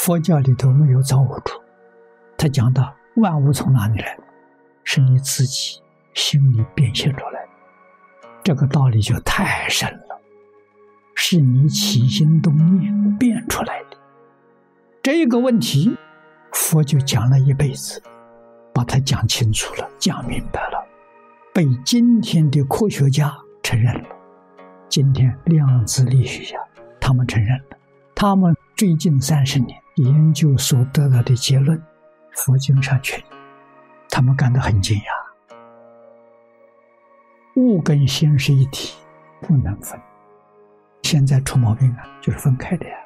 佛教里头没有造物主，他讲的万物从哪里来？是你自己心里变现出来的。这个道理就太深了，是你起心动念变出来的。这个问题，佛就讲了一辈子，把它讲清楚了，讲明白了，被今天的科学家承认了。今天量子力学家他们承认了，他们最近三十年研究所得到的结论，佛经上确认，他们感到很惊讶。物跟心是一体，不能分。现在出毛病啊，就是分开的呀。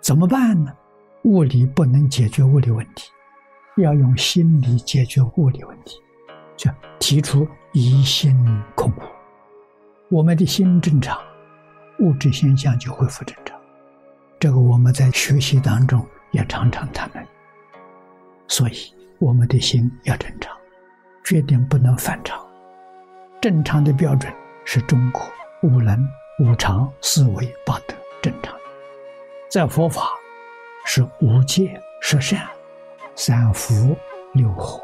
怎么办呢？物理不能解决物理问题，要用心理解决物理问题，就提出疑心空无。我们的心正常，物质现象就恢复正常。这个我们在学习当中也常常谈论。所以我们的心要正常，决定不能反常。正常的标准是中国五能、五常、四维、八德正常。在佛法是五戒、十善、三福、六和、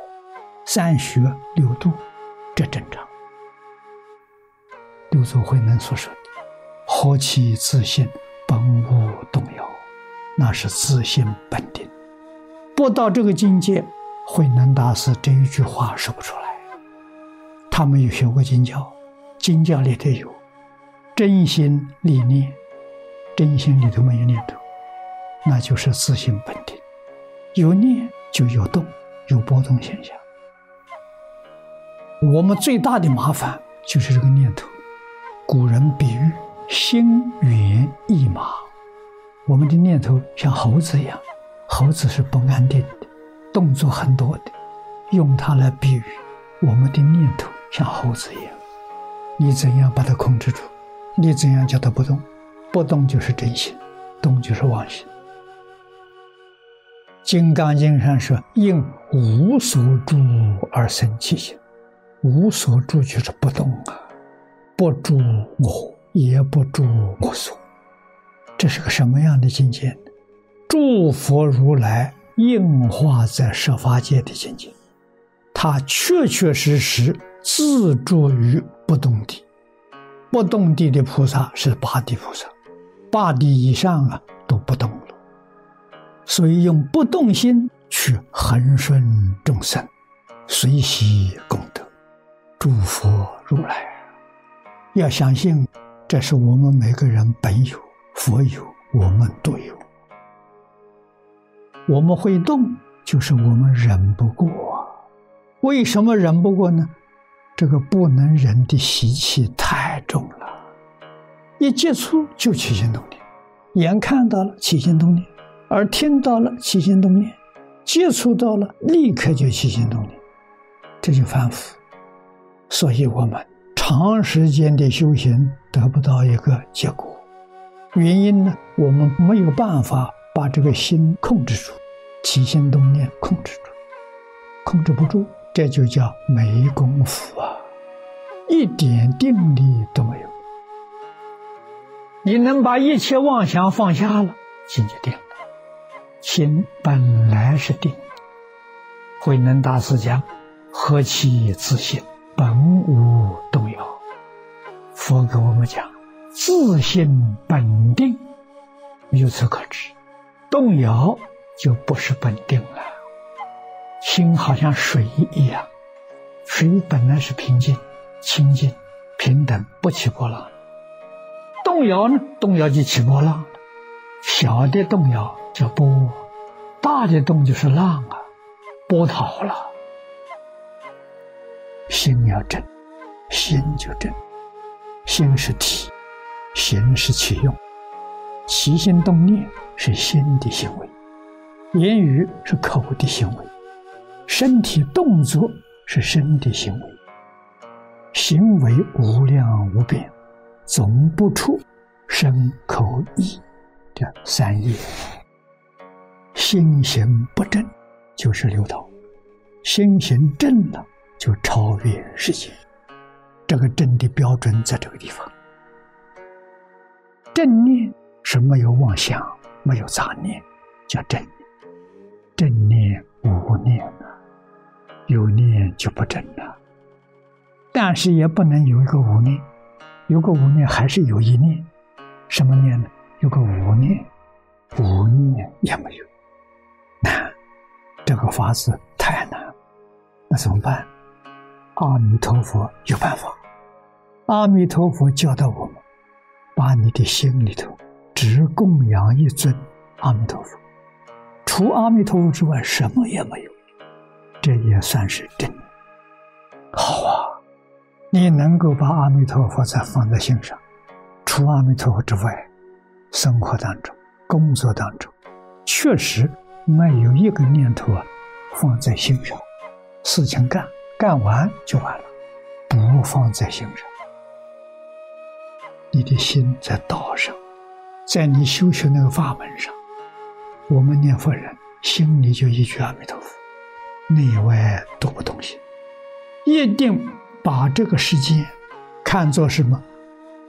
三学、六度，这正常。六祖慧能所说的“何其自信，本无”，那是自信本定。不到这个境界，慧能大师这一句话说不出来。他没有学过经教，经教里头有真心理念，真心里头没有念头，那就是自信本定。有念就有动，有波动现象。我们最大的麻烦就是这个念头。古人比喻心猿意马，我们的念头像猴子一样，猴子是不安定的，动作很多的。用它来比喻我们的念头像猴子一样，你怎样把它控制住？你怎样叫它不动？不动就是真心，动就是妄心。《金刚经》上说：“应无所住而生其心。”无所住就是不动啊。不住我，也不住我所，这是个什么样的境界？诸佛如来应化在十法界的境界，他确确实实自住于不动地。不动地的菩萨是八地菩萨，八地以上啊都不动了。所以用不动心去恒顺众生，随喜功德，诸佛如来。要相信，这是我们每个人本有，佛有，我们都有。我们会动，就是我们忍不过。为什么忍不过呢？这个不能忍的习气太重了，一接触就起心动念，眼看到了起心动念，耳听到了起心动念，接触到了立刻就起心动念，这就反腐。所以我们。长时间的修行得不到一个结果，原因呢？我们没有办法把这个心控制住，起心动念控制住，控制不住，这就叫没功夫啊，一点定力都没有。你能把一切妄想放下了，心就定了。心本来是定，慧能大师讲：“何其自信，本无动摇。”佛给我们讲，自信本定，由此可知，动摇就不是本定了。心好像水一样，水本来是平静、清净、平等，不起波浪。动摇呢？动摇就起波浪。小的动摇叫波，大的动就是浪啊，波涛了。心要正，心就正。心是体，行是起用，起心动念是心的行为，言语是口的行为，身体动作是身的行为，行为无量无边，总不出身口意这三业。心行不正，就是六道；心行正了，就超越世界。这个正的标准在这个地方，正念是没有妄想、没有杂念，叫正念。正念无念啊，有念就不正了。但是也不能有一个无念，有个无念还是有一念。什么念呢？有个无念，无念也没有。难，这个法子太难，那怎么办？阿弥陀佛有办法。阿弥陀佛教导我们，把你的心里头只供养一尊阿弥陀佛，除阿弥陀佛之外什么也没有，这也算是真。好啊，你能够把阿弥陀佛再放在心上，除阿弥陀佛之外，生活当中、工作当中，确实没有一个念头啊放在心上，事情干干完就完了，不放在心上。你的心在道上，在你修学那个法门上，我们念佛人心里就一句阿弥陀佛，内外都不动心，一定把这个世界看作什么？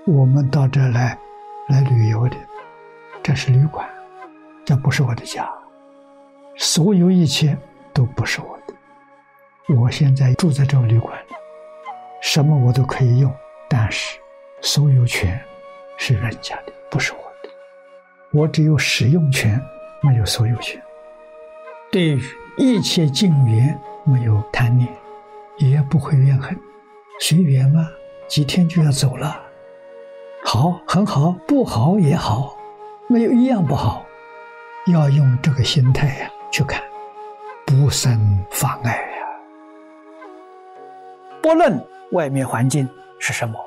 我们到这来来旅游的，这是旅馆，这不是我的家，所有一切都不是我的。我现在住在这个旅馆里，什么我都可以用，但是。所有权是人家的，不是我的。我只有使用权，没有所有权。对于一切境缘，没有贪念，也不会怨恨，随缘嘛。几天就要走了，好，很好；不好也好，没有一样不好。要用这个心态呀去看，不生妨碍呀。不论外面环境是什么。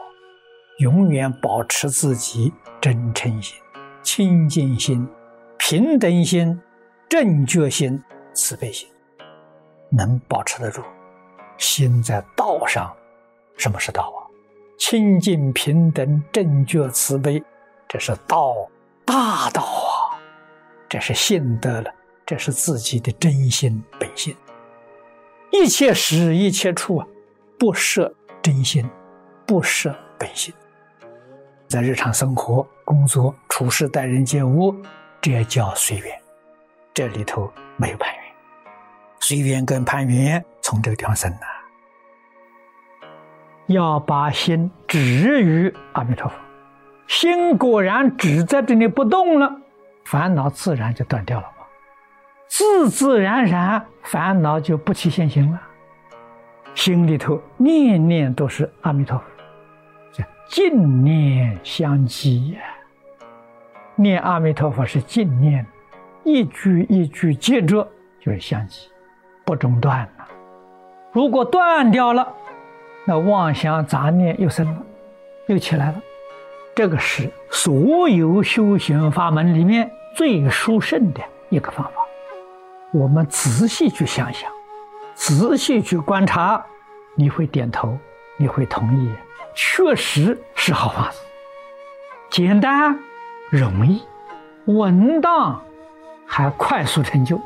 永远保持自己真诚心、清净心、平等心、正觉心、慈悲心，能保持得住。心在道上，什么是道啊？清净平等正觉慈悲，这是道，大道啊！这是信得了，这是自己的真心本性。一切时一切处啊，不设真心，不设本性。在日常生活、工作、处事、待人接物，这也叫随缘。这里头没有攀缘，随缘跟攀缘从这个地方生的。要把心止于阿弥陀佛，心果然止在这里不动了，烦恼自然就断掉了嘛。自自然然，烦恼就不起现行了。心里头念念都是阿弥陀佛。净念相继呀，念阿弥陀佛是净念，一句一句接着就是相继，不中断了。如果断掉了，那妄想杂念又生了，又起来了。这个是所有修行法门里面最殊胜的一个方法。我们仔细去想想，仔细去观察，你会点头，你会同意。确实是好法子，简单、容易、稳当，还快速成就。